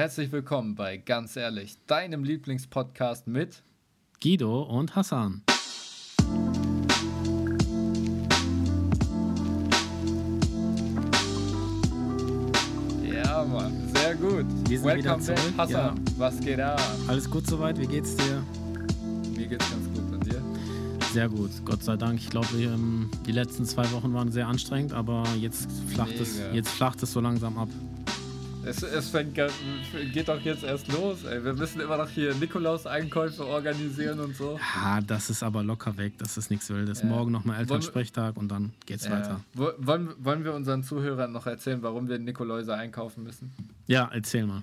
Herzlich willkommen bei Ganz ehrlich, deinem Lieblingspodcast mit Guido und Hassan. Ja, Mann, sehr gut. Wir sind wieder Welcome back, zurück, Hassan. ja. Was geht ab? Alles gut soweit? Wie geht's dir? Mir geht's ganz gut und dir? Sehr gut, Gott sei Dank. Ich glaube, ähm, die letzten zwei Wochen waren sehr anstrengend, aber jetzt flacht, es, jetzt flacht es so langsam ab. Es, es fängt, geht doch jetzt erst los, ey. Wir müssen immer noch hier Nikolaus-Einkäufe organisieren und so. Ja, das ist aber locker weg. Das ist nichts Wildes. Ja. Morgen nochmal Elternsprechtag und dann geht's Ja. weiter. Wo- Wollen, wollen wir unseren Zuhörern noch erzählen, warum wir Nikoläuse einkaufen müssen? Ja, erzähl mal.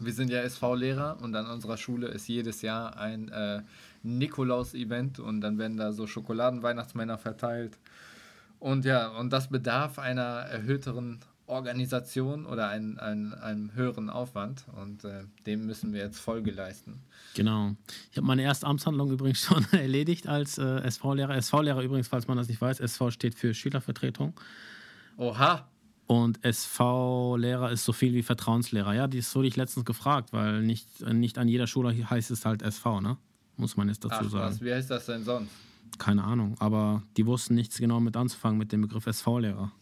Wir sind ja SV-Lehrer und an unserer Schule ist jedes Jahr ein äh, Nikolaus-Event und dann werden da so Schokoladen-Weihnachtsmänner verteilt. Und ja, und das bedarf einer erhöhteren Organisation oder ein, ein, einem höheren Aufwand und äh, dem müssen wir jetzt Folge leisten. Genau. Ich habe meine erste Amtshandlung übrigens schon erledigt als äh, SV-Lehrer. SV-Lehrer übrigens, falls man das nicht weiß, SV steht für Schülervertretung. Oha! Und SV-Lehrer ist so viel wie Vertrauenslehrer. Ja, das wurde ich letztens gefragt, weil nicht, nicht an jeder Schule heißt es halt SV, ne? Muss man jetzt dazu Ach sagen. was, wie heißt das denn sonst? Keine Ahnung. Aber die wussten nichts genau mit anzufangen mit dem Begriff SV-Lehrer.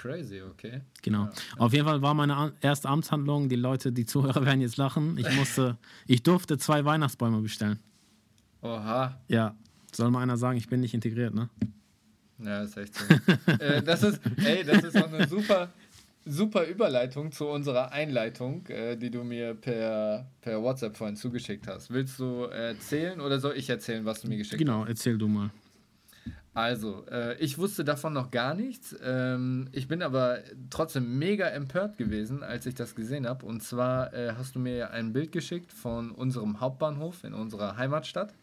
Crazy, okay. Genau. Ja. Auf jeden Fall war meine erste Amtshandlung. Die Leute, die Zuhörer werden jetzt lachen. Ich musste, ich durfte zwei Weihnachtsbäume bestellen. Oha! Ja. Soll mal einer sagen, ich bin nicht integriert, ne? Ja, ist echt so. äh, das ist, ey, das ist auch eine super, super Überleitung zu unserer Einleitung, äh, die du mir per, per WhatsApp vorhin zugeschickt hast. Willst du erzählen oder soll ich erzählen, was du mir geschickt Genau, erzähl du mal. Also, äh, ich wusste davon noch gar nichts. Ähm, ich bin aber trotzdem mega empört gewesen, als ich das gesehen habe. Und zwar äh, hast du mir ein Bild geschickt von unserem Hauptbahnhof in unserer Heimatstadt.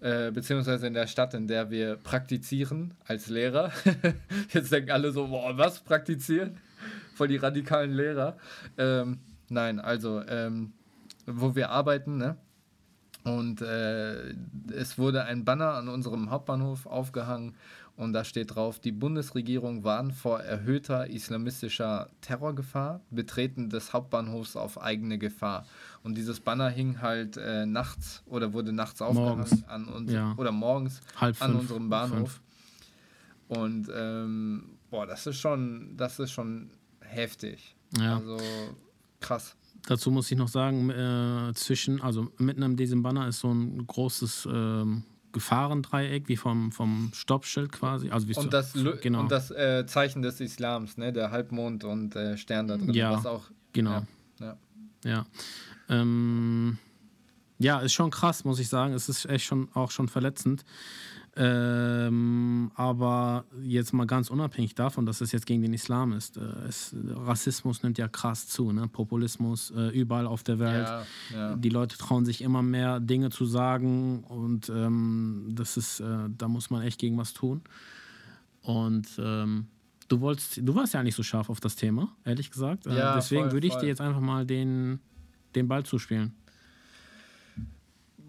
Äh, beziehungsweise in der Stadt, in der wir praktizieren als Lehrer. Jetzt denken alle so, boah, was praktizieren? Voll die radikalen Lehrer. Ähm, nein, also, ähm, wo wir arbeiten, ne? Und äh, es wurde ein Banner an unserem Hauptbahnhof aufgehangen und da steht drauf, die Bundesregierung warnt vor erhöhter islamistischer Terrorgefahr, Betreten des Hauptbahnhofs auf eigene Gefahr. Und dieses Banner hing halt äh, nachts oder wurde nachts aufgehangen an uns Ja. oder morgens Halb an fünf, unserem Bahnhof. fünf. Und ähm, boah, das ist schon, das ist schon heftig. Ja. Also krass. Dazu muss ich noch sagen, äh, zwischen, also mitten in diesem Banner ist so ein großes ähm, Gefahrendreieck, wie vom, vom Stoppschild quasi. Also wie so- Und das, Lu- genau, und das äh, Zeichen des Islams, ne? Der Halbmond und äh, Stern da drin. Ja, was auch, genau. Ja, Ja. Ähm, ja, ist schon krass, muss ich sagen. Es ist echt schon auch schon verletzend. Ähm, aber jetzt mal ganz unabhängig davon, dass es jetzt gegen den Islam ist. Äh, es, Rassismus nimmt ja krass zu, ne? Populismus äh, überall auf der Welt. ja, ja. Die Leute trauen sich immer mehr Dinge zu sagen und ähm, das ist, äh, da muss man echt gegen was tun. Und ähm, du wolltest, du warst ja nicht so scharf auf das Thema, ehrlich gesagt. Äh, Ja, deswegen voll, würde ich voll. dir jetzt einfach mal den, den Ball zuspielen.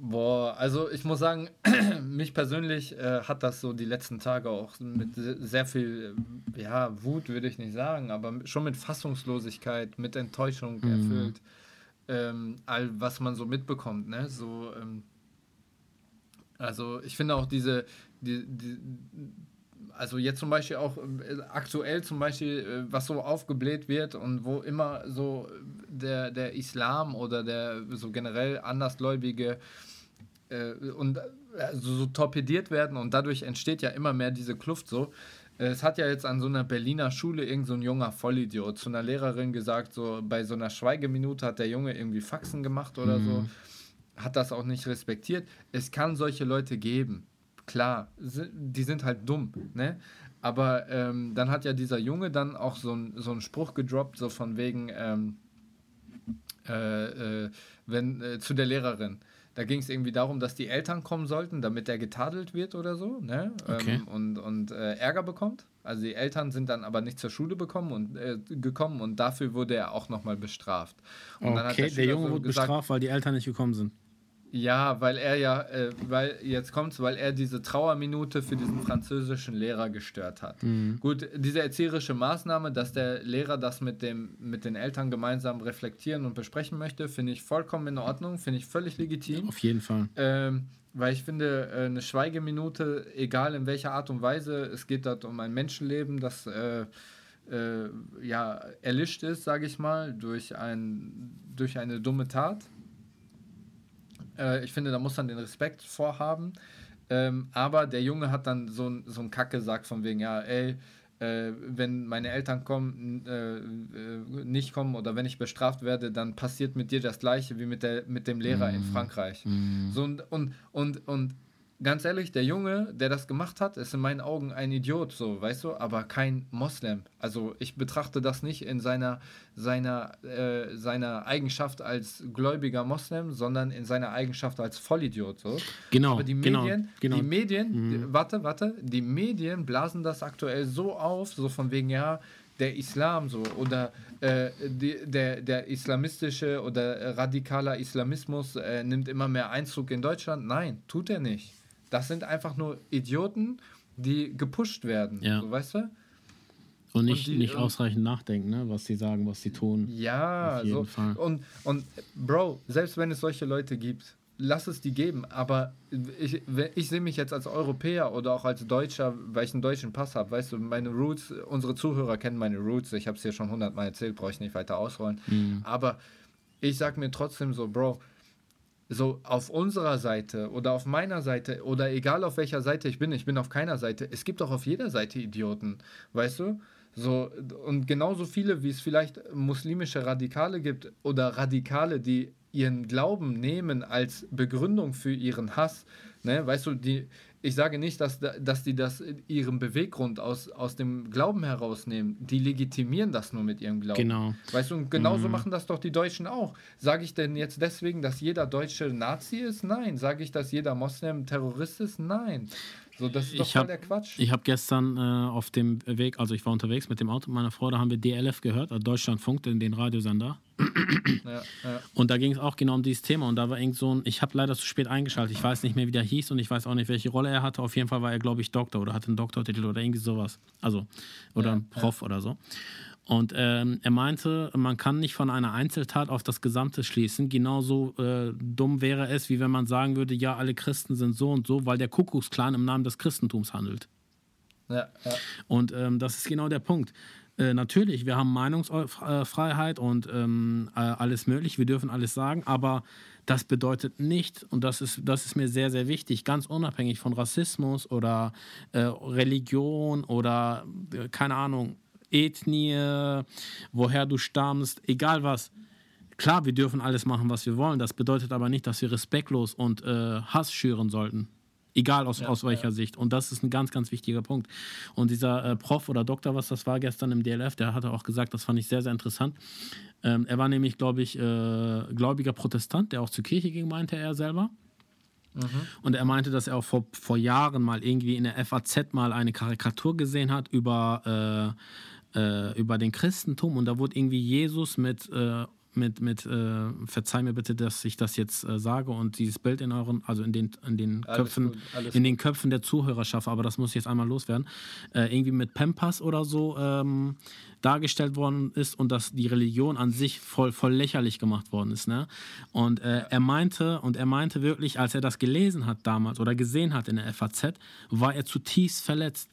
Boah, also ich muss sagen, mich persönlich äh, hat das so die letzten Tage auch mit se- sehr viel, äh, ja, Wut würde ich nicht sagen, aber schon mit Fassungslosigkeit, mit Enttäuschung Mhm. erfüllt. Ähm, all was man so mitbekommt, ne? So, ähm, also ich finde auch diese, die, die, also jetzt zum Beispiel auch äh, aktuell zum Beispiel, äh, was so aufgebläht wird und wo immer so der, der Islam oder der so generell Andersgläubige äh, und äh, so, torpediert werden und dadurch entsteht ja immer mehr diese Kluft so. Äh, Es hat ja jetzt an so einer Berliner Schule irgend so ein junger Vollidiot zu einer Lehrerin gesagt, so bei so einer Schweigeminute hat der Junge irgendwie Faxen gemacht oder so, hat das auch nicht respektiert. Es kann solche Leute geben, klar, die sind halt dumm, ne? Aber ähm, dann hat ja dieser Junge dann auch so, ein, so einen Spruch gedroppt, so von wegen, ähm, äh, äh, wenn, äh, zu der Lehrerin. Da ging es irgendwie darum, dass die Eltern kommen sollten, damit er getadelt wird oder so, ne? Okay. Ähm, und und äh, Ärger bekommt. Also die Eltern sind dann aber nicht zur Schule bekommen und, äh, gekommen und dafür wurde er auch nochmal bestraft. Und dann hat okay, der, Schüler Junge so wurde gesagt, bestraft, weil die Eltern nicht gekommen sind. Ja, weil er ja, äh, weil jetzt kommt's, weil er diese Trauerminute für diesen französischen Lehrer gestört hat. Mhm. Gut, diese erzieherische Maßnahme, dass der Lehrer das mit dem mit den Eltern gemeinsam reflektieren und besprechen möchte, finde ich vollkommen in Ordnung, finde ich völlig legitim. Auf jeden Fall. Ähm, weil ich finde, äh, eine Schweigeminute, egal in welcher Art und Weise, es geht dort um ein Menschenleben, das äh, äh, ja erlischt ist, sage ich mal, durch ein durch eine dumme Tat äh, ich finde, da muss man den Respekt vorhaben. Ähm, aber der Junge hat dann so, ein, so einen Kack gesagt von wegen, ja, ey, äh, wenn meine Eltern kommen, äh, äh, nicht kommen oder wenn ich bestraft werde, dann passiert mit dir das gleiche wie mit, der, mit dem Lehrer mm. in Frankreich. Mm. So, und, und, und, und ganz ehrlich, der Junge, der das gemacht hat, ist in meinen Augen ein Idiot, so, weißt du, aber kein Moslem. Also ich betrachte das nicht in seiner, seiner, äh, seiner Eigenschaft als gläubiger Moslem, sondern in seiner Eigenschaft als Vollidiot, so. Genau. Aber die genau, Medien, genau. die Medien, mhm. die, warte, warte, die Medien blasen das aktuell so auf, so von wegen, ja, der Islam so oder äh, die, der, der islamistische oder radikaler Islamismus äh, nimmt immer mehr Einzug in Deutschland. Nein, tut er nicht. Das sind einfach nur Idioten, die gepusht werden. Ja. So, weißt du? Und nicht, und die, nicht ausreichend nachdenken, ne? was sie sagen, was sie tun. Ja, so. Fall. Und, und Bro, selbst wenn es solche Leute gibt, lass es die geben. Aber ich, ich sehe mich jetzt als Europäer oder auch als Deutscher, weil ich einen deutschen Pass habe. Weißt du, meine Roots, unsere Zuhörer kennen meine Roots. Ich habe es hier schon hundertmal erzählt, brauche ich nicht weiter ausrollen. Mhm. Aber ich sage mir trotzdem so, Bro, so auf unserer Seite oder auf meiner Seite oder egal auf welcher Seite ich bin, ich bin auf keiner Seite. Es gibt auch auf jeder Seite Idioten, weißt du? So, und genauso viele, wie es vielleicht muslimische Radikale gibt oder Radikale, die ihren Glauben nehmen als Begründung für ihren Hass. Ne? Weißt du, die, ich sage nicht, dass, dass die das ihren Beweggrund aus, aus dem Glauben herausnehmen. Die legitimieren das nur mit ihrem Glauben. Genau. Weißt du, und genauso mhm. machen das doch die Deutschen auch. Sage ich denn jetzt deswegen, dass jeder Deutsche Nazi ist? Nein. Sage ich, dass jeder Moslem Terrorist ist? Nein. So, das ist doch ich hab, der Quatsch. Ich habe gestern äh, auf dem Weg, also ich war unterwegs mit dem Auto meiner Frau, da haben wir DLF gehört, also Deutschlandfunk, den, den Radiosender. Ja, ja. Und da ging es auch genau um dieses Thema. Und da war irgend so ein, ich habe leider zu spät eingeschaltet, ich weiß nicht mehr, wie der hieß und ich weiß auch nicht, welche Rolle er hatte. Auf jeden Fall war er, glaube ich, Doktor oder hatte einen Doktortitel oder irgendwie sowas. Also, oder ja, ein Prof oder so. Und ähm, er meinte, man kann nicht von einer Einzeltat auf das Gesamte schließen. Genauso äh, dumm wäre es, wie wenn man sagen würde, ja, alle Christen sind so und so, weil der Kuckucksklan im Namen des Christentums handelt. Ja, ja. Und ähm, das ist genau der Punkt. Äh, natürlich, wir haben Meinungsfreiheit und ähm, äh, alles möglich, wir dürfen alles sagen, aber das bedeutet nicht, und das ist, das ist mir sehr, sehr wichtig, ganz unabhängig von Rassismus oder äh, Religion oder äh, keine Ahnung, Ethnie, woher du stammst, egal was. Klar, wir dürfen alles machen, was wir wollen. Das bedeutet aber nicht, dass wir respektlos und äh, Hass schüren sollten. Egal aus, ja, aus welcher ja. Sicht. Und das ist ein ganz, ganz wichtiger Punkt. Und dieser äh, Prof oder Doktor, was das war gestern im DLF, der hatte auch gesagt, das fand ich sehr, sehr interessant. Ähm, er war nämlich, glaube ich, äh, gläubiger Protestant, der auch zur Kirche ging, meinte er selber. Mhm. Und er meinte, dass er auch vor, vor Jahren mal irgendwie in der FAZ mal eine Karikatur gesehen hat über äh, äh, über den Christentum und da wurde irgendwie Jesus mit, äh, mit, mit äh, verzeih mir bitte, dass ich das jetzt äh, sage und dieses Bild in euren, also in den, in den Köpfen, in den Köpfen der Zuhörerschaft, aber das muss ich jetzt einmal loswerden, äh, irgendwie mit Pempas oder so ähm, dargestellt worden ist und dass die Religion an sich voll, voll lächerlich gemacht worden ist. Ne? Und äh, er meinte, und er meinte wirklich, als er das gelesen hat damals oder gesehen hat in der FAZ, war er zutiefst verletzt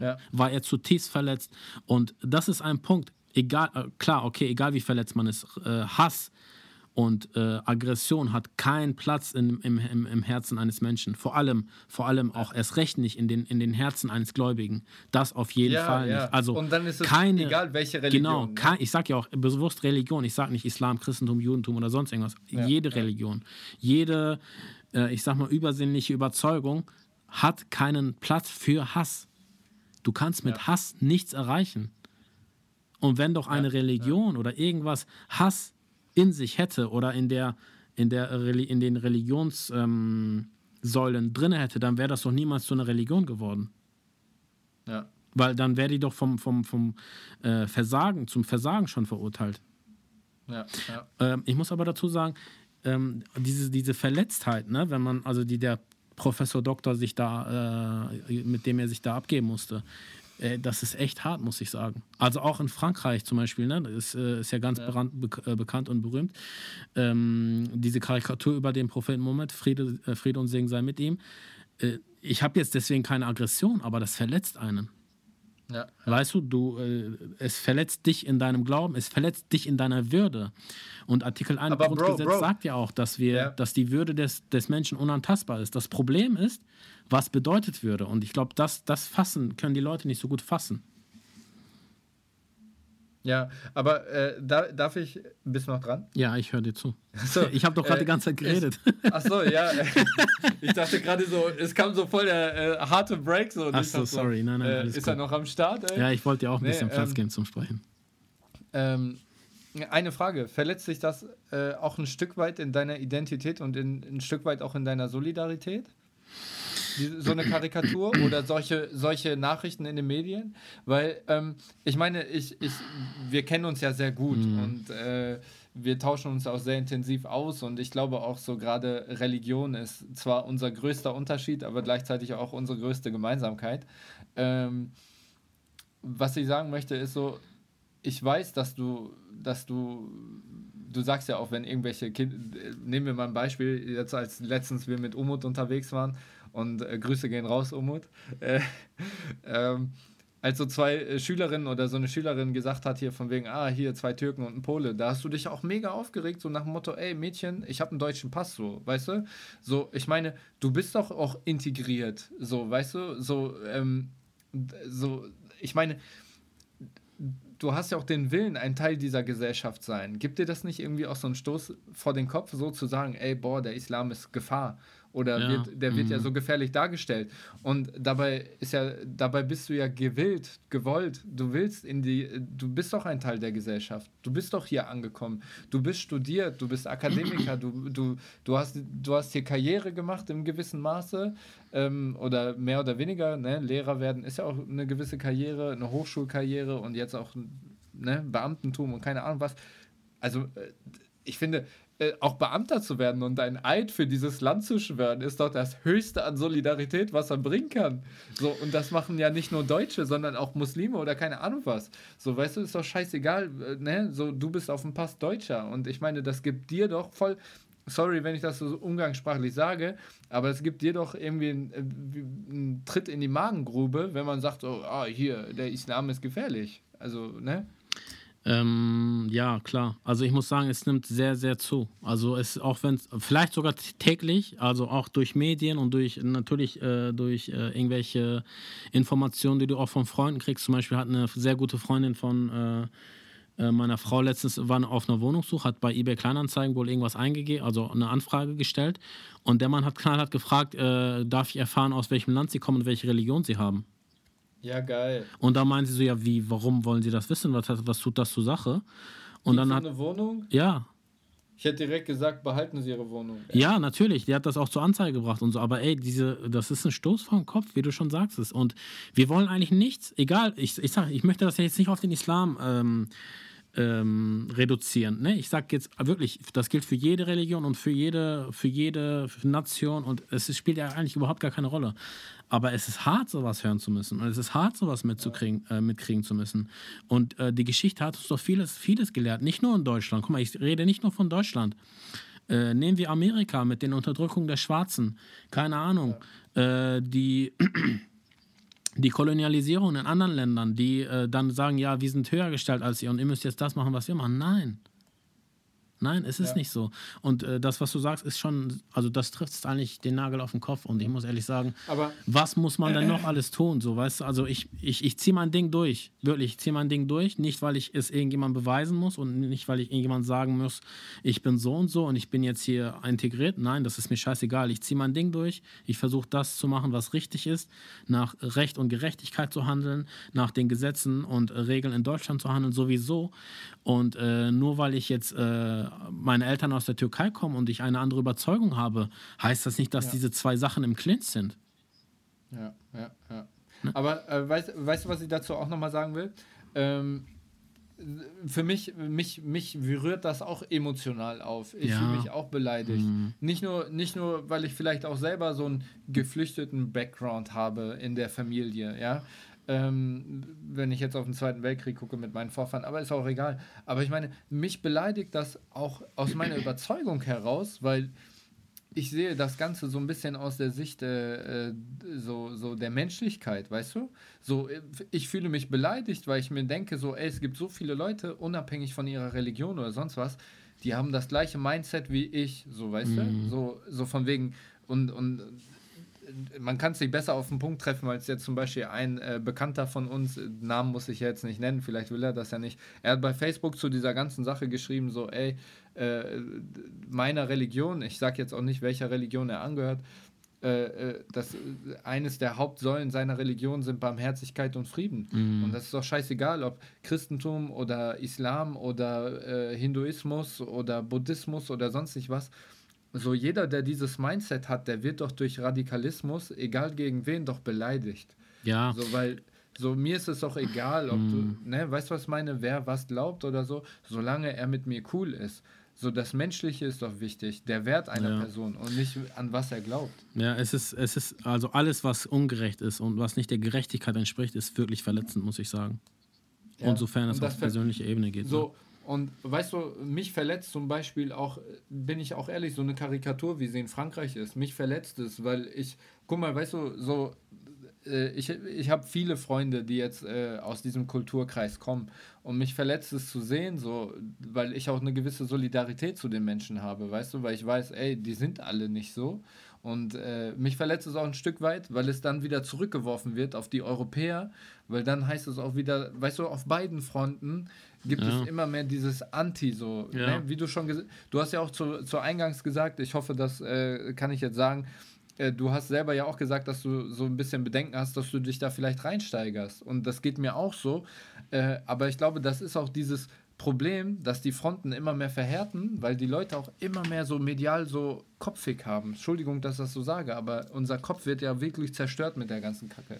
ja. war er zutiefst verletzt. Und das ist ein Punkt. Egal, äh, klar, okay, egal wie verletzt man ist, äh, Hass und äh, Aggression hat keinen Platz in, im, im, im Herzen eines Menschen. Vor allem, vor allem auch erst recht nicht in den, in den Herzen eines Gläubigen. Das auf jeden ja, Fall ja. nicht. Also und dann ist es keine, egal welche Religion. Genau, ne? kein, ich sage ja auch bewusst Religion. Ich sage nicht Islam, Christentum, Judentum oder sonst irgendwas. Ja, jede Religion, jede, äh, ich sag mal, übersinnliche Überzeugung hat keinen Platz für Hass. Du kannst mit ja. Hass nichts erreichen. Und wenn doch eine ja, Religion ja. oder irgendwas Hass in sich hätte oder in, der, in, der, in den Religionssäulen ähm, drin hätte, dann wäre das doch niemals zu einer Religion geworden. Ja. Weil dann wäre die doch vom, vom, vom äh, Versagen zum Versagen schon verurteilt. Ja, ja. Ähm, ich muss aber dazu sagen, ähm, diese, diese Verletztheit, ne, wenn man, also die der Professor Doktor sich da, äh, mit dem er sich da abgeben musste, äh, das ist echt hart, muss ich sagen. Also auch in Frankreich zum Beispiel, ne, das ist, äh, ist ja ganz ja. Bekannt, be äh, bekannt und berühmt. Ähm, diese Karikatur über den Propheten Mohammed, Friede, äh, Friede und Segen sei mit ihm. Äh, ich habe jetzt deswegen keine Aggression, aber das verletzt einen. Ja, Weißt du, du äh, es verletzt dich in deinem Glauben, es verletzt dich in deiner Würde. Und Artikel 1 Grundgesetz Bro, Bro. sagt ja auch, dass wir, ja. dass die Würde des, des Menschen unantastbar ist. Das Problem ist, was bedeutet Würde? Und ich glaube, das, das fassen können die Leute nicht so gut fassen. Ja, aber äh, da, darf ich, bist du noch dran? Ja, ich höre dir zu. So, ich habe doch gerade äh, die ganze Zeit geredet. Ich, ach so, ja. ich dachte gerade so, es kam so voll der äh, harte Break. So, ach so, sorry. Nein, nein, äh, ist gut. er noch am Start? Ey? Ja, ich wollte dir auch ein nee, bisschen Platz ähm, geben zum Sprechen. Ähm, eine Frage, verletzt sich das äh, auch ein Stück weit in deiner Identität und in, ein Stück weit auch in deiner Solidarität? So eine Karikatur oder solche, solche Nachrichten in den Medien? Weil ähm, ich meine, ich, ich, wir kennen uns ja sehr gut mhm. und äh, wir tauschen uns auch sehr intensiv aus und ich glaube auch so gerade Religion ist zwar unser größter Unterschied, aber gleichzeitig auch unsere größte Gemeinsamkeit. Ähm, was ich sagen möchte, ist so, ich weiß, dass du, dass du, du sagst ja auch, wenn irgendwelche Kinder, nehmen wir mal ein Beispiel, jetzt als letztens wir mit Umut unterwegs waren und äh, Grüße gehen raus, Umut. Äh, ähm, als so zwei äh, Schülerinnen oder so eine Schülerin gesagt hat hier von wegen, ah, hier zwei Türken und ein Pole, da hast du dich auch mega aufgeregt, so nach dem Motto, ey Mädchen, ich habe einen deutschen Pass, so, weißt du? So, ich meine, du bist doch auch integriert, so, weißt du? So, ähm, so, ich meine, du hast ja auch den Willen, ein Teil dieser Gesellschaft sein. Gibt dir das nicht irgendwie auch so einen Stoß vor den Kopf, so zu sagen, ey, boah, der Islam ist Gefahr? Oder ja. wird, der wird mhm. ja so gefährlich dargestellt. Und dabei ist ja, dabei bist du ja gewillt, gewollt. Du willst in die, du bist doch ein Teil der Gesellschaft. Du bist doch hier angekommen. Du bist studiert, du bist Akademiker, du, du, du, hast, du hast hier Karriere gemacht im gewissen Maße ähm, oder mehr oder weniger. Ne? Lehrer werden ist ja auch eine gewisse Karriere, eine Hochschulkarriere und jetzt auch ne, Beamtentum und keine Ahnung was. Also äh, ich finde, äh, auch Beamter zu werden und ein Eid für dieses Land zu schwören, ist doch das Höchste an Solidarität, was man bringen kann. So, und das machen ja nicht nur Deutsche, sondern auch Muslime oder keine Ahnung was. So, weißt du, ist doch scheißegal, äh, ne? So, du bist auf dem Pass Deutscher. Und ich meine, das gibt dir doch voll. Sorry, wenn ich das so umgangssprachlich sage, aber es gibt dir doch irgendwie einen, äh, einen Tritt in die Magengrube, wenn man sagt, oh, ah, hier, der Islam ist gefährlich. Also, ne? Ähm, ja, klar. Also ich muss sagen, es nimmt sehr, sehr zu. Also es auch wenn es vielleicht sogar täglich, also auch durch Medien und durch natürlich äh, durch äh, irgendwelche Informationen, die du auch von Freunden kriegst. Zum Beispiel hat eine sehr gute Freundin von äh, äh meiner Frau letztens war auf einer Wohnungssuche, hat bei eBay Kleinanzeigen wohl irgendwas eingegeben, also eine Anfrage gestellt. Und der Mann hat knallhart gefragt, äh, darf ich erfahren, aus welchem Land sie kommen und welche Religion sie haben. Ja, geil. Und da meinen sie so, ja, wie, warum wollen sie das wissen? Was, was tut das zur Sache? Und Gibt dann hat. eine Wohnung? Ja. Ich hätte direkt gesagt, behalten Sie Ihre Wohnung. Ey. Ja, natürlich. Die hat das auch zur Anzeige gebracht und so. Aber ey, diese, das ist ein Stoß vom Kopf, wie du schon sagst. Und wir wollen eigentlich nichts, egal, ich, ich sag, ich möchte das ja jetzt nicht auf den Islam ähm, ähm, reduzieren. Ne? Ich sage jetzt wirklich, das gilt für jede Religion und für jede, für jede Nation und es spielt ja eigentlich überhaupt gar keine Rolle. Aber es ist hart, sowas hören zu müssen. Und es ist hart, sowas mitzukriegen, äh, mitkriegen zu müssen. Und äh, die Geschichte hat uns doch vieles, vieles gelehrt. Nicht nur in Deutschland. Guck mal, ich rede nicht nur von Deutschland. Äh, nehmen wir Amerika mit den Unterdrückungen der Schwarzen. Keine Ahnung. Äh, die. Die Kolonialisierung in anderen Ländern, die äh, dann sagen, ja, wir sind höher gestellt als ihr und ihr müsst jetzt das machen, was wir machen. Nein. Nein, es ist ja. nicht so. Und äh, das, was du sagst, ist schon, also das trifft eigentlich den Nagel auf den Kopf. Und ich muss ehrlich sagen, Aber, was muss man denn noch alles tun? So, weißt du, also ich, ich, ich ziehe mein Ding durch. Wirklich, ich ziehe mein Ding durch. Nicht, weil ich es irgendjemandem beweisen muss und nicht, weil ich irgendjemand sagen muss, ich bin so und so und ich bin jetzt hier integriert. Nein, das ist mir scheißegal. Ich ziehe mein Ding durch. Ich versuche das zu machen, was richtig ist, nach Recht und Gerechtigkeit zu handeln, nach den Gesetzen und Regeln in Deutschland zu handeln, sowieso. Und äh, nur weil ich jetzt äh, meine Eltern aus der Türkei kommen und ich eine andere Überzeugung habe, heißt das nicht, dass ja. diese zwei Sachen im Clinch sind. Ja, ja, ja. Ne? Aber äh, weißt, weißt du, was ich dazu auch nochmal sagen will? Ähm, für mich, mich, mich rührt das auch emotional auf. Ich ja. fühle mich auch beleidigt. Mhm. Nicht, nur, nicht nur, weil ich vielleicht auch selber so einen geflüchteten Background habe in der Familie, ja. Ähm, wenn ich jetzt auf den Zweiten Weltkrieg gucke mit meinen Vorfahren, aber ist auch egal. Aber ich meine, mich beleidigt das auch aus meiner Überzeugung heraus, weil ich sehe das Ganze so ein bisschen aus der Sicht äh, so, so der Menschlichkeit, weißt du? So, ich fühle mich beleidigt, weil ich mir denke, so, ey, es gibt so viele Leute, unabhängig von ihrer Religion oder sonst was, die haben das gleiche Mindset wie ich, so, weißt mhm. du? So, so von wegen, und, und man kann es nicht besser auf den Punkt treffen, als jetzt zum Beispiel ein äh, Bekannter von uns, Namen muss ich jetzt nicht nennen, vielleicht will er das ja nicht. Er hat bei Facebook zu dieser ganzen Sache geschrieben, so, ey, äh, meiner Religion, ich sage jetzt auch nicht, welcher Religion er angehört, äh, äh dass eines der Hauptsäulen seiner Religion sind Barmherzigkeit und Frieden. Mhm. Und das ist doch scheißegal, ob Christentum oder Islam oder äh, Hinduismus oder Buddhismus oder sonst nicht was so jeder, der dieses Mindset hat, der wird doch durch Radikalismus, egal gegen wen, doch beleidigt. Ja. So, weil, so mir ist es auch egal, ob mm. du, ne, weißt du, was ich meine, wer was glaubt oder so, solange er mit mir cool ist. So, das Menschliche ist doch wichtig, der Wert einer ja. Person und nicht an was er glaubt. Ja, es ist, es ist, also alles, was ungerecht ist und was nicht der Gerechtigkeit entspricht, ist wirklich verletzend, muss ich sagen. Ja. Und sofern es auf persönliche Ebene geht. So, ne? Und weißt du, mich verletzt zum Beispiel auch, bin ich auch ehrlich, so eine Karikatur, wie sie in Frankreich ist. Mich verletzt es, weil ich, guck mal, weißt du, so, äh, ich, ich habe viele Freunde, die jetzt äh, aus diesem Kulturkreis kommen. Und mich verletzt es zu sehen, so, weil ich auch eine gewisse Solidarität zu den Menschen habe, weißt du, weil ich weiß, ey, die sind alle nicht so. Und äh, mich verletzt es auch ein Stück weit, weil es dann wieder zurückgeworfen wird auf die Europäer, weil dann heißt es auch wieder, weißt du, auf beiden Fronten gibt ja. es immer mehr dieses Anti, so, ja. ne? wie du schon gesagt du hast ja auch zu, zu Eingangs gesagt, ich hoffe, das äh, kann ich jetzt sagen, äh, du hast selber ja auch gesagt, dass du so ein bisschen Bedenken hast, dass du dich da vielleicht reinsteigerst. Und das geht mir auch so. Äh, aber ich glaube, das ist auch dieses Problem, dass die Fronten immer mehr verhärten, weil die Leute auch immer mehr so medial so kopfig haben. Entschuldigung, dass ich das so sage, aber unser Kopf wird ja wirklich zerstört mit der ganzen Kacke.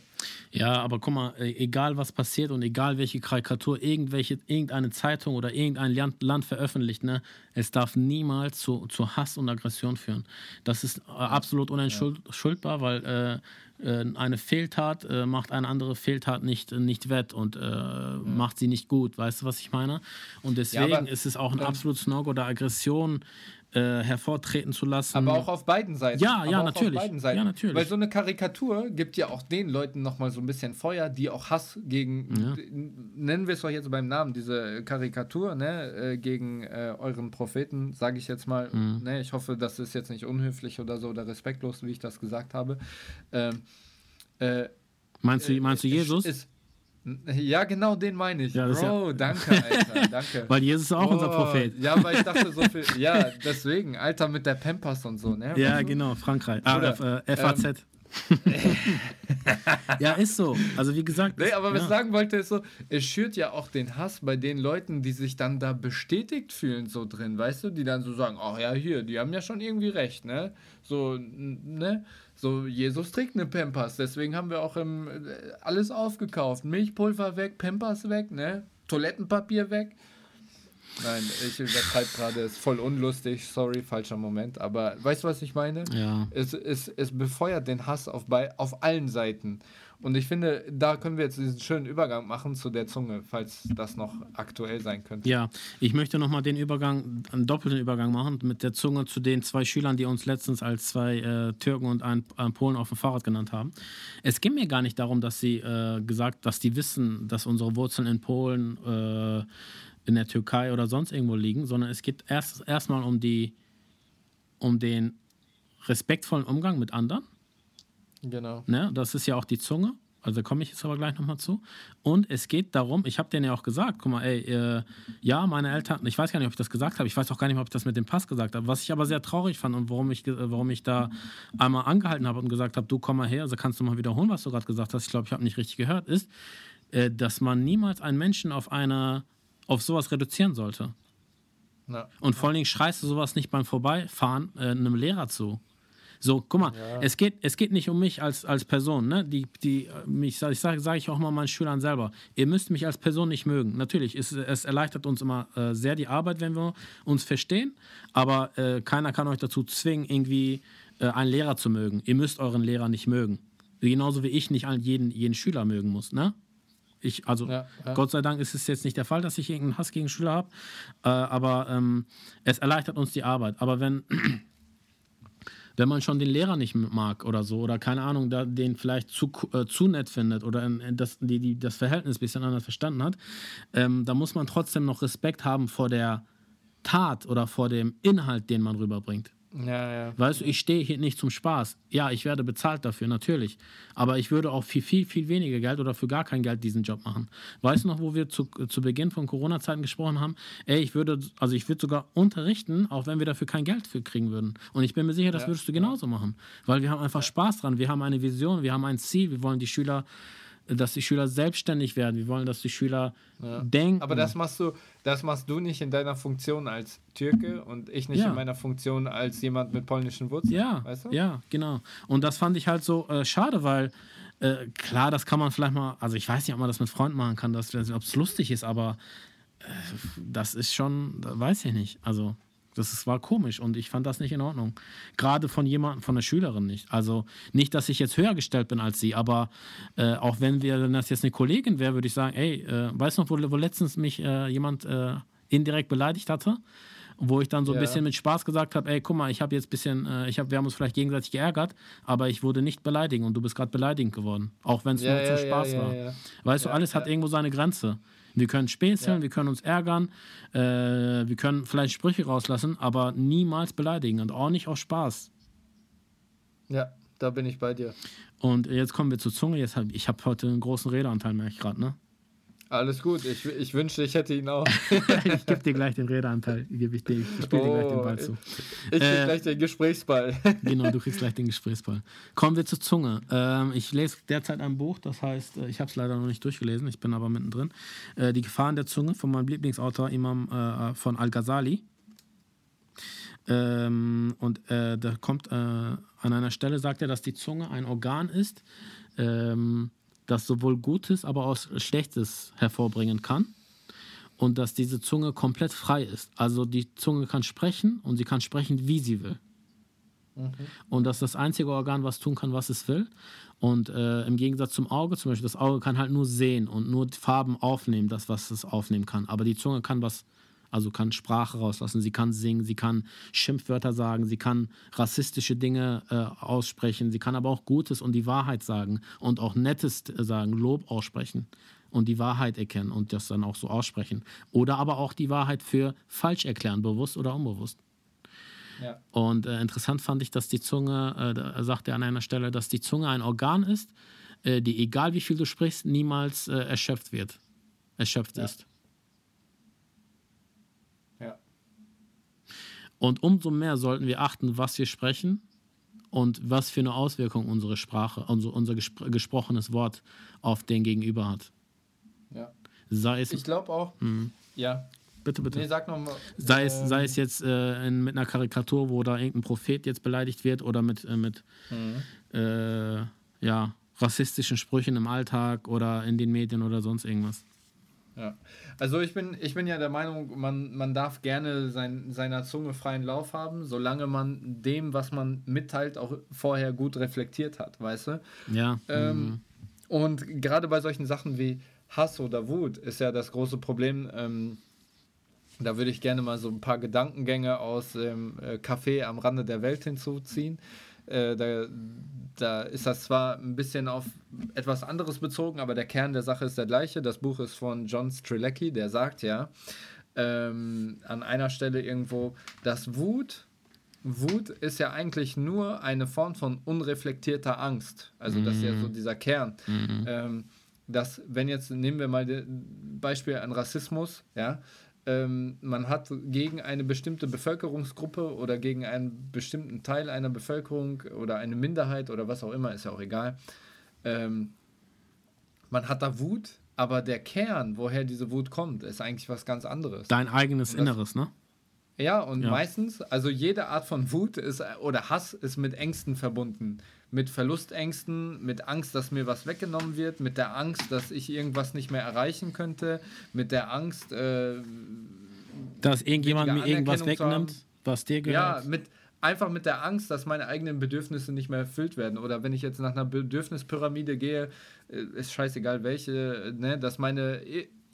Ja, aber guck mal, äh, egal was passiert und egal welche Karikatur irgendwelche, irgendeine Zeitung oder irgendein Land, Land veröffentlicht, ne, es darf niemals zu, zu Hass und Aggression führen. Das ist äh, absolut unentschuldbar, ja. weil äh, eine Fehltat äh, macht eine andere Fehltat nicht, nicht wett und äh, ja. macht sie nicht gut. Weißt du, was ich meine? Und deswegen ja, aber, ist es auch ein absolutes No-Go, da Aggression äh, hervortreten zu lassen. Aber auch auf beiden Seiten. Ja, ja, natürlich. ja, natürlich. Weil so eine Karikatur gibt ja auch den Leuten nochmal so ein bisschen Feuer, die auch Hass gegen, ja. nennen wir es doch jetzt beim Namen, diese Karikatur, ne, äh, gegen äh, euren Propheten, sage ich jetzt mal. Mhm. Ne, ich hoffe, das ist jetzt nicht unhöflich oder so oder respektlos, wie ich das gesagt habe. Ähm, äh, meinst, du, meinst du Jesus? Ist, ja, genau den meine ich. Ja, Bro, ja danke, Alter, danke. weil Jesus ist auch oh, unser Prophet. Ja, weil ich dachte so viel, ja, deswegen, Alter, mit der Pampers und so, ne? Ja, genau, Frankreich. Ah, Oder, äh, FAZ. Ähm, ja, ist so. Also wie gesagt. Nee, aber was ja. ich sagen wollte, ist so, es schürt ja auch den Hass bei den Leuten, die sich dann da bestätigt fühlen, so drin, weißt du, die dann so sagen, ach ja, hier, die haben ja schon irgendwie recht, ne? So, ne? So, Jesus trägt eine Pampers, deswegen haben wir auch im, alles aufgekauft. Milchpulver weg, Pampers weg, ne? Toilettenpapier weg. Nein, ich übertreibe gerade, ist voll unlustig, sorry, falscher Moment. Aber weißt du, was ich meine? Ja. Es, es, es befeuert den Hass auf, bei, auf allen Seiten. Und ich finde, da können wir jetzt diesen schönen Übergang machen zu der Zunge, falls das noch aktuell sein könnte. Ja, ich möchte nochmal den Übergang, einen doppelten Übergang machen mit der Zunge zu den zwei Schülern, die uns letztens als zwei äh, Türken und ein, ein, Polen auf dem Fahrrad genannt haben. Es ging mir gar nicht darum, dass sie äh, gesagt, dass die wissen, dass unsere Wurzeln in Polen, äh, in der Türkei oder sonst irgendwo liegen, sondern es geht erst erstmal um um den respektvollen Umgang mit anderen Genau. Ne? Das ist ja auch die Zunge. Also komme ich jetzt aber gleich nochmal zu. Und es geht darum, ich habe denen ja auch gesagt, guck mal, ey, äh, ja, meine Eltern, ich weiß gar nicht, ob ich das gesagt habe, ich weiß auch gar nicht, ob ich das mit dem Pass gesagt habe. Was ich aber sehr traurig fand und warum ich, warum ich da einmal angehalten habe und gesagt habe, du komm mal her, also kannst du mal wiederholen, was du gerade gesagt hast, ich glaube, ich habe nicht richtig gehört, ist, äh, dass man niemals einen Menschen auf einer, auf sowas reduzieren sollte. Ja. Und vor allen Dingen schreist du sowas nicht beim Vorbeifahren äh, einem Lehrer zu So, guck mal, ja. es, geht, es geht nicht um mich als, als Person. Ne? Die, die, mich, ich sage sag ich auch mal meinen Schülern selber, ihr müsst mich als Person nicht mögen. Natürlich, es, es erleichtert uns immer äh, sehr die Arbeit, wenn wir uns verstehen, aber äh, keiner kann euch dazu zwingen, irgendwie äh, einen Lehrer zu mögen. Ihr müsst euren Lehrer nicht mögen. Genauso wie ich nicht jeden, jeden Schüler mögen muss. Ne? Ich, also ja, ja. Gott sei Dank ist es jetzt nicht der Fall, dass ich irgendeinen Hass gegen Schüler habe, äh, aber ähm, es erleichtert uns die Arbeit. Aber wenn wenn man schon den Lehrer nicht mag oder so, oder keine Ahnung, da, den vielleicht zu, äh, zu nett findet oder in, in das, die, die, das Verhältnis ein bisschen anders verstanden hat, ähm, da muss man trotzdem noch Respekt haben vor der Tat oder vor dem Inhalt, den man rüberbringt. Ja, ja. Weißt du, ich stehe hier nicht zum Spaß. Ja, ich werde bezahlt dafür, natürlich. Aber ich würde auch viel, viel, viel weniger Geld oder für gar kein Geld diesen Job machen. Weißt du noch, wo wir zu, zu Beginn von Corona-Zeiten gesprochen haben? Ey, ich würde, also ich würde sogar unterrichten, auch wenn wir dafür kein Geld für kriegen würden. Und ich bin mir sicher, das ja. würdest du genauso machen. Weil wir haben einfach Spaß dran. Wir haben eine Vision, wir haben ein Ziel, wir wollen die Schüler dass die Schüler selbstständig werden. Wir wollen, dass die Schüler ja. denken. Aber das machst du, das machst du nicht in deiner Funktion als Türke und ich nicht ja. in meiner Funktion als jemand mit polnischen Wurzeln. Ja, weißt du? ja, genau. Und das fand ich halt so äh, schade, weil äh, klar, das kann man vielleicht mal, also ich weiß nicht, ob man das mit Freunden machen kann, ob es lustig ist, aber äh, das ist schon, weiß ich nicht. Also das ist, war komisch und ich fand das nicht in Ordnung. Gerade von jemandem, von der Schülerin nicht. Also nicht, dass ich jetzt höher gestellt bin als sie, aber äh, auch wenn wir, wenn das jetzt eine Kollegin wäre, würde ich sagen, ey, äh, weißt du noch, wo, wo letztens mich äh, jemand äh, indirekt beleidigt hatte? Wo ich dann so ein ja. bisschen mit Spaß gesagt habe, ey, guck mal, ich habe jetzt ein bisschen, äh, ich hab, wir haben uns vielleicht gegenseitig geärgert, aber ich wurde nicht beleidigt und du bist gerade beleidigend geworden. Auch wenn es ja, nur ja, zum Spaß war. Weißt du, alles hat irgendwo seine Grenze. Wir können späßeln, ja. wir können uns ärgern, äh, wir können vielleicht Sprüche rauslassen, aber niemals beleidigen und auch nicht aus Spaß. Ja, da bin ich bei dir. Und jetzt kommen wir zur Zunge. Jetzt hab, ich habe heute einen großen Redeanteil, merke ich gerade, ne? Alles gut, ich, ich wünschte, ich hätte ihn auch. ich gebe dir gleich den Redeanteil, gebe ich dir. Ich spiele oh, dir gleich den Ball zu. Ich, ich krieg äh, gleich den Gesprächsball. genau, du kriegst gleich den Gesprächsball. Kommen wir zur Zunge. Ähm, ich lese derzeit ein Buch, das heißt, äh, ich habe es leider noch nicht durchgelesen, ich bin aber mittendrin. Äh, Die Gefahren der Zunge von meinem Lieblingsautor Imam äh, von Al-Ghazali. Ähm, und äh, da kommt äh, an einer Stelle, sagt er, dass die Zunge ein Organ ist. Ähm, das sowohl Gutes, aber auch Schlechtes hervorbringen kann. Und dass diese Zunge komplett frei ist. Also die Zunge kann sprechen und sie kann sprechen, wie sie will. Mhm. Und das ist das einzige Organ, was tun kann, was es will. Und äh, im Gegensatz zum Auge, zum Beispiel, das Auge kann halt nur sehen und nur Farben aufnehmen, das, was es aufnehmen kann. Aber die Zunge kann was also kann Sprache rauslassen, sie kann singen, sie kann Schimpfwörter sagen, sie kann rassistische Dinge äh, aussprechen, sie kann aber auch Gutes und die Wahrheit sagen und auch Nettes sagen, Lob aussprechen und die Wahrheit erkennen und das dann auch so aussprechen. Oder aber auch die Wahrheit für falsch erklären, bewusst oder unbewusst. Ja. Und äh, interessant fand ich, dass die Zunge, äh, er sagte an einer Stelle, dass die Zunge ein Organ ist, äh, die egal wie viel du sprichst, niemals äh, erschöpft wird, erschöpft ja. ist. Und umso mehr sollten wir achten, was wir sprechen und was für eine Auswirkung unsere Sprache, unser, unser gespr gesprochenes Wort auf den Gegenüber hat. Ja. Sei es. Ich glaube auch. Mh. Ja. Bitte, bitte. Nee, sag noch mal, sei, es, sei es ähm, jetzt äh, in, mit einer Karikatur, wo da irgendein Prophet jetzt beleidigt wird oder mit, äh, mit mhm. äh, ja, rassistischen Sprüchen im Alltag oder in den Medien oder sonst irgendwas. Ja. Also ich bin, ich bin ja der Meinung, man, man darf gerne sein, seiner Zunge freien Lauf haben, solange man dem, was man mitteilt, auch vorher gut reflektiert hat, weißt du? Ja. Ähm, mhm. Und gerade bei solchen Sachen wie Hass oder Wut ist ja das große Problem. Ähm, da würde ich gerne mal so ein paar Gedankengänge aus dem äh, Café am Rande der Welt hinzuziehen. Äh, da, da ist das zwar ein bisschen auf etwas anderes bezogen, aber der Kern der Sache ist der gleiche. Das Buch ist von John Strilecki, der sagt ja ähm, an einer Stelle irgendwo, dass Wut, Wut ist ja eigentlich nur eine Form von unreflektierter Angst. Also das ist ja so mhm. dieser Kern. Mhm. Ähm, dass, wenn jetzt, nehmen wir mal Beispiel an Rassismus, ja, man hat gegen eine bestimmte Bevölkerungsgruppe oder gegen einen bestimmten Teil einer Bevölkerung oder eine Minderheit oder was auch immer, ist ja auch egal. Ähm, man hat da Wut, aber der Kern, woher diese Wut kommt, ist eigentlich was ganz anderes. Dein eigenes das, Inneres, ne? Ja, und ja. meistens, also jede Art von Wut ist oder Hass ist mit Ängsten verbunden. Mit Verlustängsten, mit Angst, dass mir was weggenommen wird, mit der Angst, dass ich irgendwas nicht mehr erreichen könnte, mit der Angst, äh, dass irgendjemand mir irgendwas wegnimmt, was dir gehört. Ja, mit, einfach mit der Angst, dass meine eigenen Bedürfnisse nicht mehr erfüllt werden. Oder wenn ich jetzt nach einer Bedürfnispyramide gehe, äh, ist scheißegal welche, ne, dass meine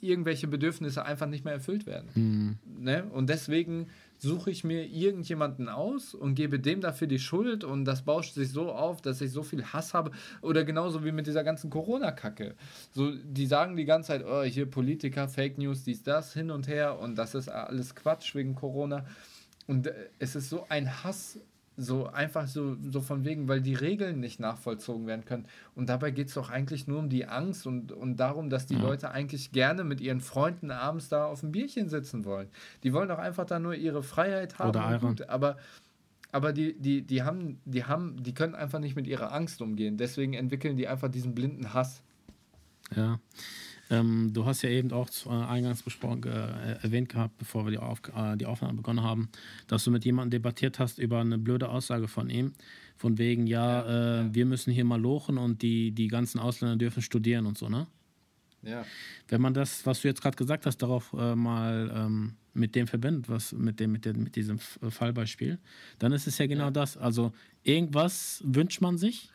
irgendwelche Bedürfnisse einfach nicht mehr erfüllt werden. Mhm. Ne? Und deswegen suche ich mir irgendjemanden aus und gebe dem dafür die Schuld und das bauscht sich so auf, dass ich so viel Hass habe. Oder genauso wie mit dieser ganzen Corona-Kacke. So, die sagen die ganze Zeit, oh, hier Politiker, Fake News, dies, das, hin und her und das ist alles Quatsch wegen Corona. Und äh, es ist so ein Hass so einfach so, so von wegen, weil die Regeln nicht nachvollzogen werden können. Und dabei geht es doch eigentlich nur um die Angst und, und darum, dass die ja. Leute eigentlich gerne mit ihren Freunden abends da auf dem Bierchen sitzen wollen. Die wollen doch einfach da nur ihre Freiheit haben. Oder gut, aber aber die, die, die haben, die haben, die können einfach nicht mit ihrer Angst umgehen. Deswegen entwickeln die einfach diesen blinden Hass. Ja. Ähm, du hast ja eben auch äh, eingangs äh, erwähnt gehabt, bevor wir die, Auf äh, die Aufnahme begonnen haben, dass du mit jemandem debattiert hast über eine blöde Aussage von ihm. Von wegen, ja, ja, äh, ja. wir müssen hier mal lochen und die, die ganzen Ausländer dürfen studieren und so, ne? Ja. Wenn man das, was du jetzt gerade gesagt hast, darauf äh, mal ähm, mit dem verbindet, was mit dem, mit, dem, mit diesem Fallbeispiel, dann ist es ja genau ja. das. Also irgendwas wünscht man sich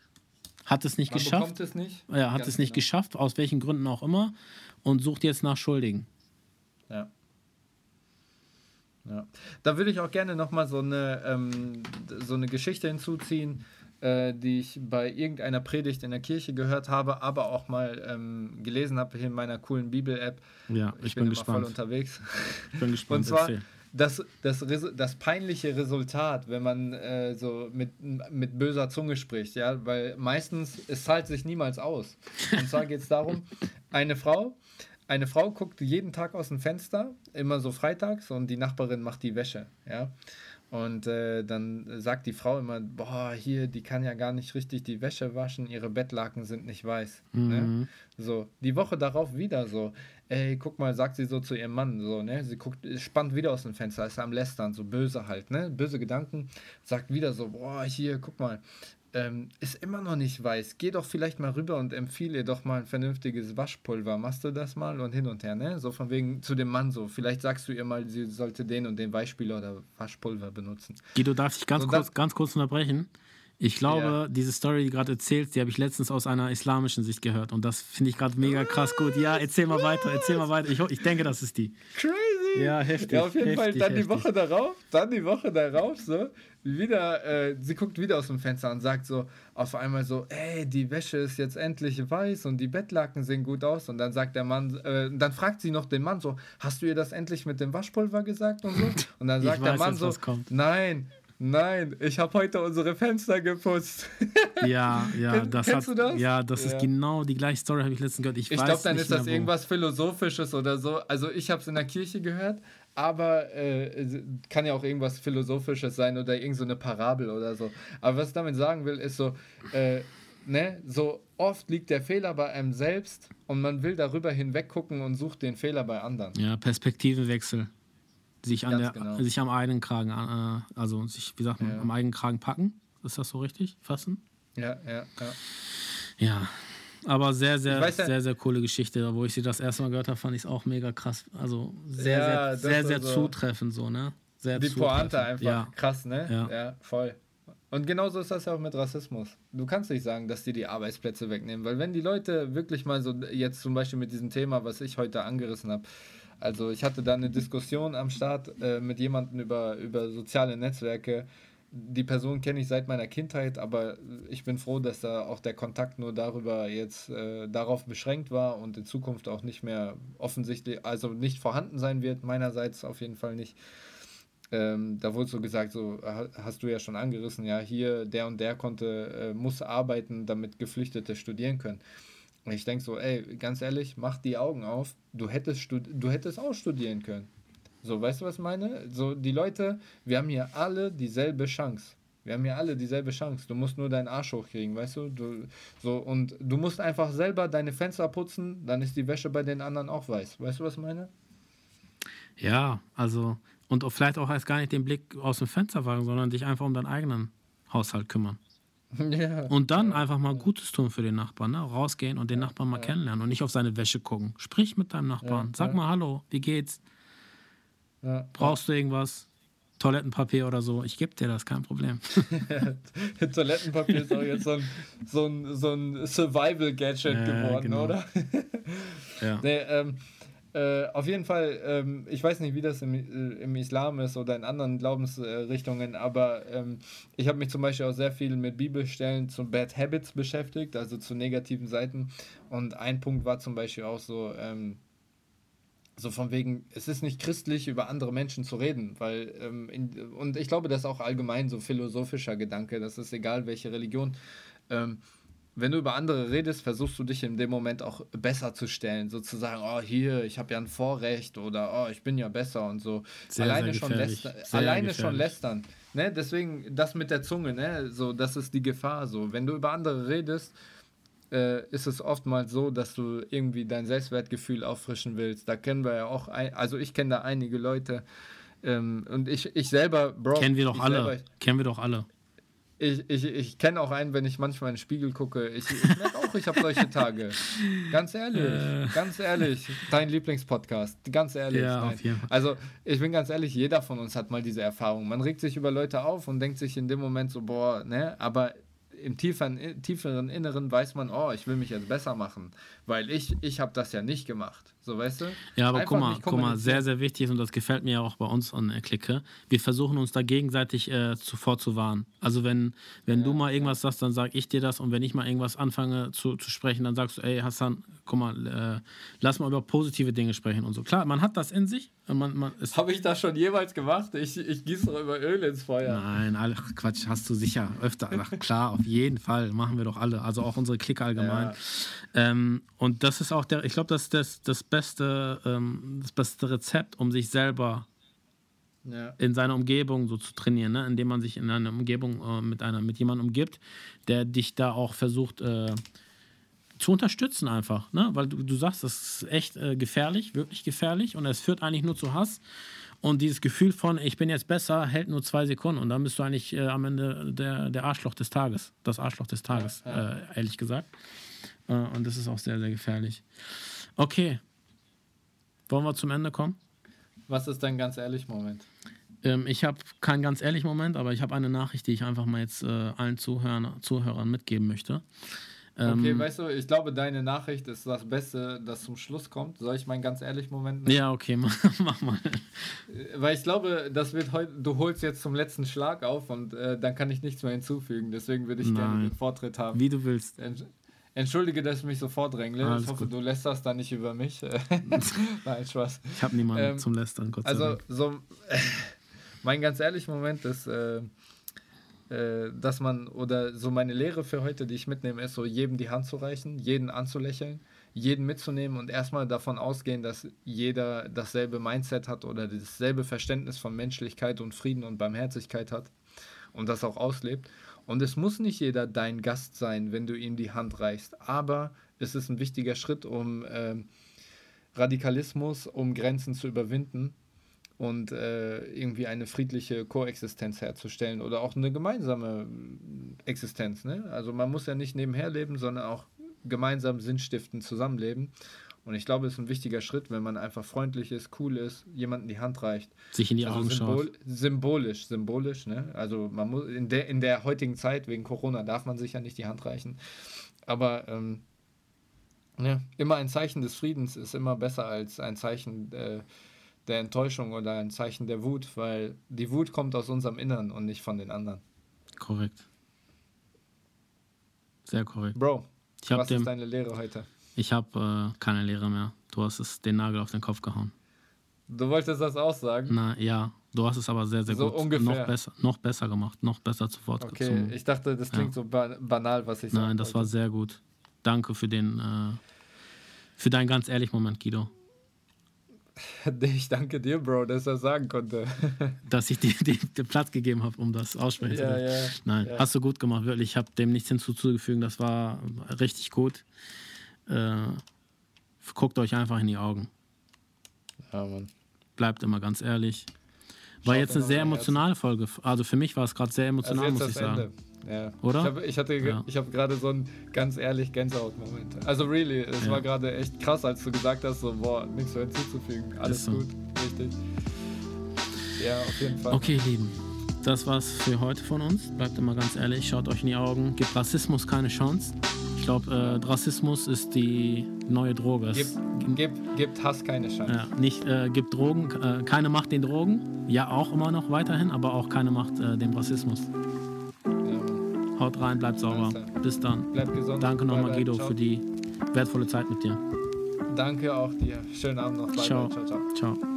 hat es nicht Man geschafft. Es nicht. Ja, hat es nicht genau. geschafft, aus welchen Gründen auch immer, und sucht jetzt nach Schuldigen. Ja. Ja. Da würde ich auch gerne nochmal so eine, ähm, so eine Geschichte hinzuziehen, äh, die ich bei irgendeiner Predigt in der Kirche gehört habe, aber auch mal ähm, gelesen habe hier in meiner coolen Bibel-App. Ja, ich, ich bin, bin gespannt. voll unterwegs. Ich bin gespannt. Und zwar, erzähl das, das, das peinliche Resultat, wenn man äh, so mit, mit böser Zunge spricht, ja, weil meistens, es zahlt sich niemals aus. Und zwar geht es darum, eine Frau, eine Frau guckt jeden Tag aus dem Fenster, immer so freitags, und die Nachbarin macht die Wäsche, ja. Und äh, dann sagt die Frau immer, boah, hier, die kann ja gar nicht richtig die Wäsche waschen, ihre Bettlaken sind nicht weiß. Ne? Mhm. Ne? So, die Woche darauf wieder so, ey, guck mal, sagt sie so zu ihrem Mann, so, ne? Sie guckt, spannt wieder aus dem Fenster, ist am Lästern, so böse halt, ne? Böse Gedanken, sagt wieder so, boah, hier, guck mal, ähm, ist immer noch nicht weiß. Geh doch vielleicht mal rüber und empfehle ihr doch mal ein vernünftiges Waschpulver. Machst du das mal und hin und her, ne? So von wegen zu dem Mann so. Vielleicht sagst du ihr mal, sie sollte den und den Weichspüler oder Waschpulver benutzen. Guido, darf ich ganz, so, kurz, ganz kurz unterbrechen? Ich glaube, ja. diese Story, die gerade erzählst, die habe ich letztens aus einer islamischen Sicht gehört. Und das finde ich gerade mega krass gut. Ja, erzähl mal weiter, erzähl mal weiter. Ich, ich denke, das ist die. Crazy. Ja, heftig. Ja, auf jeden heftig, Fall dann heftig. die Woche darauf, dann die Woche darauf, so, wieder, äh, sie guckt wieder aus dem Fenster und sagt so auf einmal so, ey, die Wäsche ist jetzt endlich weiß und die Bettlaken sehen gut aus. Und dann sagt der Mann, äh, dann fragt sie noch den Mann so, hast du ihr das endlich mit dem Waschpulver gesagt und so? Und dann sagt der Mann jetzt, so, nein, Nein, ich habe heute unsere Fenster geputzt. Ja, ja, Kenn, das kennst hat, du das? Ja, das ja. ist genau die gleiche Story, habe ich letztens gehört. Ich, ich glaube, dann ist das wo. irgendwas Philosophisches oder so. Also ich habe es in der Kirche gehört, aber äh, kann ja auch irgendwas Philosophisches sein oder irgendeine so Parabel oder so. Aber was ich damit sagen will, ist so, äh, ne, so oft liegt der Fehler bei einem selbst und man will darüber hinweg gucken und sucht den Fehler bei anderen. Ja, Perspektivenwechsel sich, an der, genau. sich am eigenen Kragen, äh, also sich, wie sagt man, ja. am eigenen Kragen packen. Ist das so richtig? Fassen? Ja, ja, ja. Ja. Aber sehr, sehr, ja, sehr, sehr coole Geschichte. Wo ich sie das erste Mal gehört habe, fand ich es auch mega krass. Also sehr, ja, sehr, sehr, sehr so zutreffend so, ne? Sehr die Pointe einfach. Ja. Krass, ne? Ja. ja, voll. Und genauso ist das ja auch mit Rassismus. Du kannst nicht sagen, dass die die Arbeitsplätze wegnehmen, weil wenn die Leute wirklich mal so, jetzt zum Beispiel mit diesem Thema, was ich heute angerissen habe, also ich hatte da eine Diskussion am Start äh, mit jemandem über, über soziale Netzwerke. Die Person kenne ich seit meiner Kindheit, aber ich bin froh, dass da auch der Kontakt nur darüber jetzt äh, darauf beschränkt war und in Zukunft auch nicht mehr offensichtlich, also nicht vorhanden sein wird, meinerseits auf jeden Fall nicht. Ähm, da wurde so gesagt, so hast du ja schon angerissen, ja, hier der und der konnte, äh, muss arbeiten, damit Geflüchtete studieren können. Ich denke so, ey, ganz ehrlich, mach die Augen auf. Du hättest, du hättest auch studieren können. So, weißt du, was ich meine? So, die Leute, wir haben hier alle dieselbe Chance. Wir haben hier alle dieselbe Chance. Du musst nur deinen Arsch hochkriegen, weißt du? du? So, und du musst einfach selber deine Fenster putzen, dann ist die Wäsche bei den anderen auch weiß. Weißt du, was ich meine? Ja, also Und vielleicht auch erst gar nicht den Blick aus dem Fenster wagen, sondern dich einfach um deinen eigenen Haushalt kümmern. Ja. Und dann einfach mal Gutes tun für den Nachbarn, ne? rausgehen und den Nachbarn mal kennenlernen und nicht auf seine Wäsche gucken. Sprich mit deinem Nachbarn, Ja, sag ja. mal Hallo, wie geht's? Ja. Brauchst du irgendwas? Toilettenpapier oder so? Ich gebe dir das, kein Problem. Toilettenpapier ist auch jetzt so ein, so ein, so ein Survival-Gadget Ja, geworden, genau. oder? Ja. Nee, ähm, äh, auf jeden Fall, ähm, ich weiß nicht, wie das im, äh, im Islam ist oder in anderen Glaubensrichtungen, aber ähm, ich habe mich zum Beispiel auch sehr viel mit Bibelstellen zu Bad Habits beschäftigt, also zu negativen Seiten. Und ein Punkt war zum Beispiel auch so, ähm, so von wegen, es ist nicht christlich, über andere Menschen zu reden, weil, ähm, in, und ich glaube, das ist auch allgemein so philosophischer Gedanke, das ist egal, welche Religion. Ähm, wenn du über andere redest, versuchst du dich in dem Moment auch besser zu stellen, sozusagen, oh hier, ich habe ja ein Vorrecht oder oh, ich bin ja besser und so. Sehr, alleine sehr schon lästern, alleine schon lästern. Ne? Deswegen das mit der Zunge, ne? So, das ist die Gefahr. So, wenn du über andere redest, äh, ist es oftmals so, dass du irgendwie dein Selbstwertgefühl auffrischen willst. Da kennen wir ja auch, ein, also ich kenne da einige Leute ähm, und ich, ich selber, Bro, Kennen wir doch alle. Selber, Kennen wir doch alle. Ich ich, ich kenne auch einen, wenn ich manchmal in den Spiegel gucke. Ich, ich merke auch, ich habe solche Tage. Ganz ehrlich, Äh. ganz ehrlich. Dein Lieblingspodcast. Ganz ehrlich. Ja, nein. auf jeden Fall. Also, ich bin ganz ehrlich, jeder von uns hat mal diese Erfahrung. Man regt sich über Leute auf und denkt sich in dem Moment so, boah, ne, aber im tieferen, tieferen Inneren weiß man, oh, ich will mich jetzt besser machen, weil ich, ich habe das ja nicht gemacht. So, weißt du? Ja, aber guck mal, guck mal, sehr, sehr wichtig ist und das gefällt mir ja auch bei uns an der Clique. Wir versuchen uns da gegenseitig äh, zuvor zu warnen. Also wenn, wenn du mal irgendwas sagst, dann sag ich dir das und wenn ich mal irgendwas anfange zu, zu sprechen, dann sagst du, ey Hassan, guck mal, äh, lass mal über positive Dinge sprechen und so. Klar, man hat das in sich. Man, man, Habe ich das schon jemals gemacht? Ich, ich gieße doch immer Öl ins Feuer. Nein, ach Quatsch, hast du sicher öfter. Ach, klar, auf jeden Fall, machen wir doch alle. Also auch unsere Clique allgemein. Ähm, und das ist auch der, ich glaube, das ist das, das, beste, ähm, das beste Rezept, um sich selber Ja. in seiner Umgebung so zu trainieren, ne? indem man sich in einer Umgebung äh, mit, einer, mit jemandem umgibt, der dich da auch versucht äh, zu unterstützen einfach. Ne? Weil du, du sagst, das ist echt äh, gefährlich, wirklich gefährlich und es führt eigentlich nur zu Hass. Und dieses Gefühl von, ich bin jetzt besser, hält nur zwei Sekunden und dann bist du eigentlich äh, am Ende der, der Arschloch des Tages. Das Arschloch des Tages, Ja, Äh, ehrlich gesagt. Äh, und das ist auch sehr, sehr gefährlich. Okay. Wollen wir zum Ende kommen? Was ist dein ganz ehrlich Moment? Ähm, ich habe keinen ganz ehrlichen Moment, aber ich habe eine Nachricht, die ich einfach mal jetzt äh, allen Zuhörern, Zuhörern mitgeben möchte. Ähm, Okay, weißt du, ich glaube, deine Nachricht ist das Beste, das zum Schluss kommt. Soll ich meinen ganz ehrlich Moment nehmen? ja, okay, mach, mach mal. Weil ich glaube, das wird heute, du holst jetzt zum letzten Schlag auf und äh, dann kann ich nichts mehr hinzufügen. Deswegen würde ich gerne Nein. den Vortritt haben. Wie du willst. Entsch- Entschuldige, dass ich mich so vordrängle. Ich hoffe, gut. du lässt das dann nicht über mich. Nein, Spaß. Ich habe niemanden Ähm, zum Lästern, Gott sei Also, Dank. so, mein ganz ehrlicher Moment ist, äh, äh, dass man, oder so meine Lehre für heute, die ich mitnehme, ist so, jedem die Hand zu reichen, jeden anzulächeln, jeden mitzunehmen und erstmal davon ausgehen, dass jeder dasselbe Mindset hat oder dasselbe Verständnis von Menschlichkeit und Frieden und Barmherzigkeit hat und das auch auslebt. Und es muss nicht jeder dein Gast sein, wenn du ihm die Hand reichst, aber es ist ein wichtiger Schritt, um ähm, Radikalismus, um Grenzen zu überwinden und äh, irgendwie eine friedliche Koexistenz herzustellen oder auch eine gemeinsame äh, Existenz. Ne? Also man muss ja nicht nebenher leben, sondern auch gemeinsam sinnstiftend zusammenleben. Und ich glaube, es ist ein wichtiger Schritt, wenn man einfach freundlich ist, cool ist, jemandem die Hand reicht. Sich in die Also Augen symbol schaut. symbolisch, symbolisch, ne? Also man muss in der, in der heutigen Zeit, wegen Corona, darf man sich ja nicht die Hand reichen. Aber ähm, ja, immer ein Zeichen des Friedens ist immer besser als ein Zeichen äh, der Enttäuschung oder ein Zeichen der Wut, weil die Wut kommt aus unserem Innern und nicht von den anderen. Korrekt. Sehr korrekt. Bro, Ich was ist dem, deine Lehre heute? Ich hab, äh, keine Lehre mehr. Du hast es den Nagel auf den Kopf gehauen. Du wolltest das auch sagen? Na ja, du hast es aber sehr, sehr So gut. ungefähr. Noch besser, noch besser gemacht, noch besser zu Wort Okay, zum- ich dachte, das klingt so ba banal, was ich sage. Nein, das war sehr gut. Danke für den, äh, für deinen ganz ehrlichen Moment, Guido. Ich danke dir, Bro, dass er sagen konnte. Dass ich dir den, Platz gegeben habe, um das aussprechen zu ja, können. ja. Nein, ja. hast du gut gemacht, wirklich. Ich habe dem nichts hinzuzugefügt. Das war richtig gut. Äh, guckt euch einfach in die Augen. Ja, Mann. Bleibt immer ganz ehrlich. War jetzt eine sehr emotionale Folge. Also für mich war es gerade sehr emotional, also muss ich sagen. Ende. Ja. Oder? Ich, hab, ich hatte, ja. ich habe gerade so einen ganz ehrlich Gänsehaut-Moment. Also really, es ja. war gerade echt krass, als du gesagt hast, so boah, nichts mehr hinzuzufügen. Alles so. gut, richtig. Ja, auf jeden Fall. Okay, Lieben. Das war's für heute von uns. Bleibt immer ganz ehrlich, schaut euch in die Augen. Gibt Rassismus keine Chance. Ich glaube, äh, Rassismus ist die neue Droge. Gibt, gibt, gibt Hass keine Chance. Ja, nicht, äh, gibt Drogen, äh, keine Macht den Drogen. Ja, auch immer noch weiterhin, aber auch keine Macht äh, dem Rassismus. Haut rein, bleibt sauber. Bis dann. Bleibt gesund. Danke nochmal, Guido, ciao. für die wertvolle Zeit mit dir. Danke auch dir. Schönen Abend noch. Bye, ciao. Bye. ciao, ciao. ciao.